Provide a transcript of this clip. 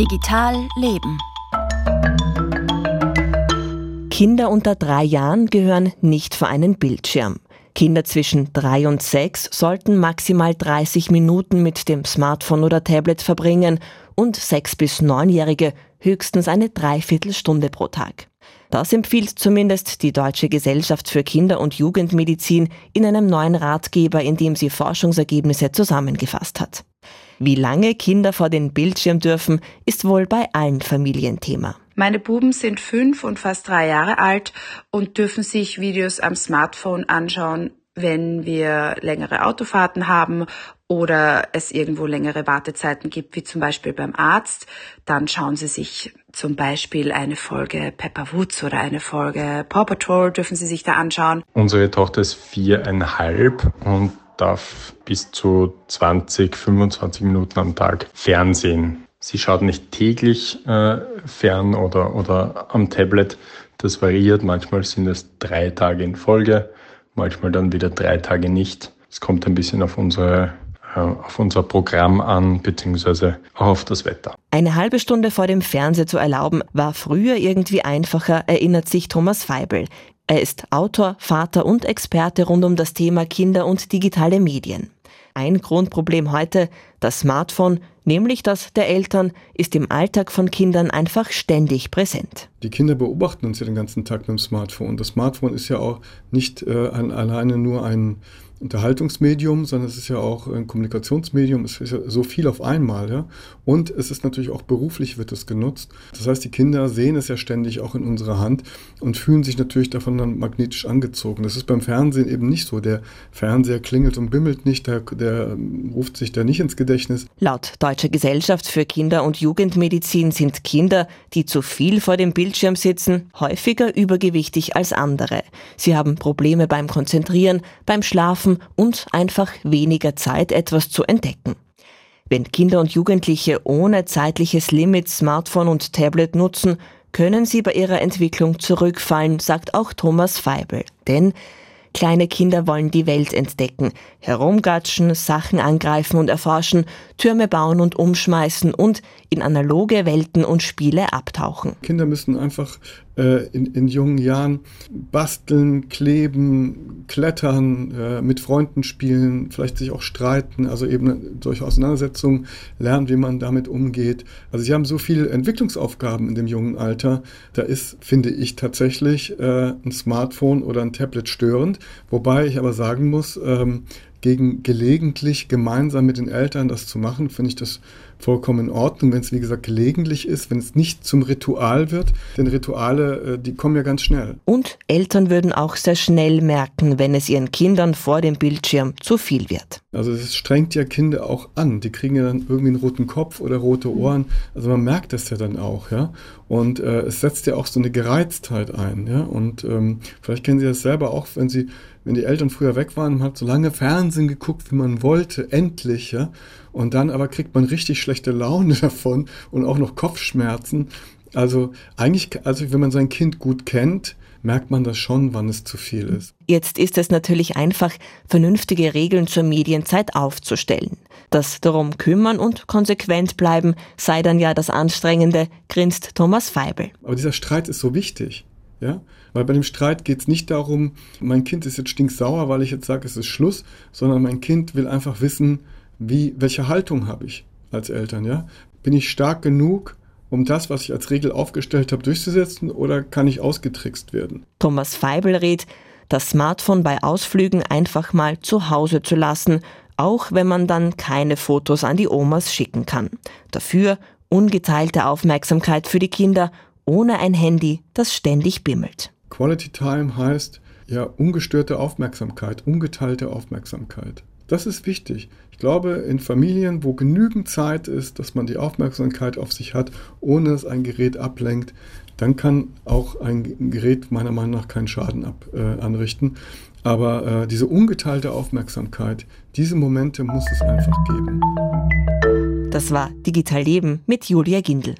Digital Leben. Kinder unter drei Jahren gehören nicht vor einen Bildschirm. Kinder zwischen drei und sechs sollten maximal 30 Minuten mit dem Smartphone oder Tablet verbringen und sechs bis neunjährige höchstens eine Dreiviertelstunde pro Tag. Das empfiehlt zumindest die Deutsche Gesellschaft für Kinder- und Jugendmedizin in einem neuen Ratgeber, in dem sie Forschungsergebnisse zusammengefasst hat. Wie lange Kinder vor den Bildschirm dürfen, ist wohl bei allen Familien Thema. Meine Buben sind fünf und fast drei Jahre alt und dürfen sich Videos am Smartphone anschauen, wenn wir längere Autofahrten haben oder es irgendwo längere Wartezeiten gibt, wie zum Beispiel beim Arzt, dann schauen Sie sich zum Beispiel eine Folge Pepper Woods oder eine Folge Paw Patrol dürfen Sie sich da anschauen. Unsere Tochter ist viereinhalb und darf bis zu 20, 25 Minuten am Tag Fernsehen. Sie schaut nicht täglich äh, fern oder, oder am Tablet. Das variiert. Manchmal sind es drei Tage in Folge, manchmal dann wieder drei Tage nicht. Es kommt ein bisschen auf unsere äh, auf unser Programm an, beziehungsweise auch auf das Wetter. Eine halbe Stunde vor dem Fernseher zu erlauben, war früher irgendwie einfacher, erinnert sich Thomas Feibel. Er ist Autor, Vater und Experte rund um das Thema Kinder und digitale Medien. Ein Grundproblem heute, das Smartphone, nämlich das der Eltern, ist im Alltag von Kindern einfach ständig präsent. Die Kinder beobachten uns ja den ganzen Tag mit dem Smartphone. Das Smartphone ist ja auch nicht äh, alleine nur ein Unterhaltungsmedium, sondern es ist ja auch ein Kommunikationsmedium, es ist ja so viel auf einmal, ja. Und es ist natürlich auch beruflich wird es genutzt. Das heißt, die Kinder sehen es ja ständig auch in unserer Hand und fühlen sich natürlich davon dann magnetisch angezogen. Das ist beim Fernsehen eben nicht so. Der Fernseher klingelt und bimmelt nicht, der, der ruft sich da nicht ins Gedächtnis. Laut Deutscher Gesellschaft für Kinder- und Jugendmedizin sind Kinder, die zu viel vor dem Bildschirm sitzen, häufiger übergewichtig als andere. Sie haben Probleme beim Konzentrieren, beim Schlafen, schaffen und einfach weniger Zeit, etwas zu entdecken. Wenn Kinder und Jugendliche ohne zeitliches Limit Smartphone und Tablet nutzen, können sie bei ihrer Entwicklung zurückfallen, sagt auch Thomas Feibel. Denn Kleine Kinder wollen die Welt entdecken, herumgatschen, Sachen angreifen und erforschen, Türme bauen und umschmeißen und in analoge Welten und Spiele abtauchen. Kinder müssen einfach äh, in, in, jungen Jahren basteln, kleben, klettern, äh, mit Freunden spielen, vielleicht sich auch streiten, also eben solche Auseinandersetzungen lernen, wie man damit umgeht. Also sie haben so viele Entwicklungsaufgaben in dem jungen Alter. Da ist, finde ich, tatsächlich äh, ein Smartphone oder ein Tablet störend. Wobei ich aber sagen muss, ähm, gegen gelegentlich gemeinsam mit den Eltern das zu machen, finde ich das vollkommen in Ordnung, wenn es wie gesagt gelegentlich ist, wenn es nicht zum Ritual wird, denn Rituale, äh, die kommen ja ganz schnell. Und Eltern würden auch sehr schnell merken, wenn es ihren Kindern vor dem Bildschirm zu viel wird. Also es strengt ja Kinder auch an, die kriegen ja dann irgendwie einen roten Kopf oder rote Ohren, also man merkt das ja dann auch, ja. Und äh, es setzt ja auch so eine Gereiztheit ein, ja. Und ähm, vielleicht kennen Sie das selber auch, wenn Sie wenn die Eltern früher weg waren, man hat so lange Fernsehen geguckt, wie man wollte, endlich, ja. Und dann aber kriegt man richtig schlechte Laune davon und auch noch Kopfschmerzen. Also eigentlich, also wenn man sein Kind gut kennt, merkt man das schon, wann es zu viel ist. Jetzt ist es natürlich einfach, vernünftige Regeln zur Medienzeit aufzustellen. Das darum kümmern und konsequent bleiben sei dann ja das Anstrengende, grinst Thomas Feibel. Aber dieser Streit ist so wichtig. Ja? Weil bei dem Streit geht es nicht darum, mein Kind ist jetzt stinksauer, weil ich jetzt sage, es ist Schluss, sondern mein Kind will einfach wissen, wie, welche Haltung habe ich als Eltern. Ja? Bin ich stark genug, um das, was ich als Regel aufgestellt habe, durchzusetzen oder kann ich ausgetrickst werden? Thomas Feibel rät, das Smartphone bei Ausflügen einfach mal zu Hause zu lassen, auch wenn man dann keine Fotos an die Omas schicken kann. Dafür ungeteilte Aufmerksamkeit für die Kinder ohne ein Handy, das ständig bimmelt. Quality Time heißt ja ungestörte Aufmerksamkeit, ungeteilte Aufmerksamkeit. Das ist wichtig. Ich glaube, in Familien, wo genügend Zeit ist, dass man die Aufmerksamkeit auf sich hat, ohne dass ein Gerät ablenkt, dann kann auch ein Gerät meiner Meinung nach keinen Schaden ab, äh, anrichten. Aber äh, diese ungeteilte Aufmerksamkeit, diese Momente muss es einfach geben. Das war Digital Leben mit Julia Gindel.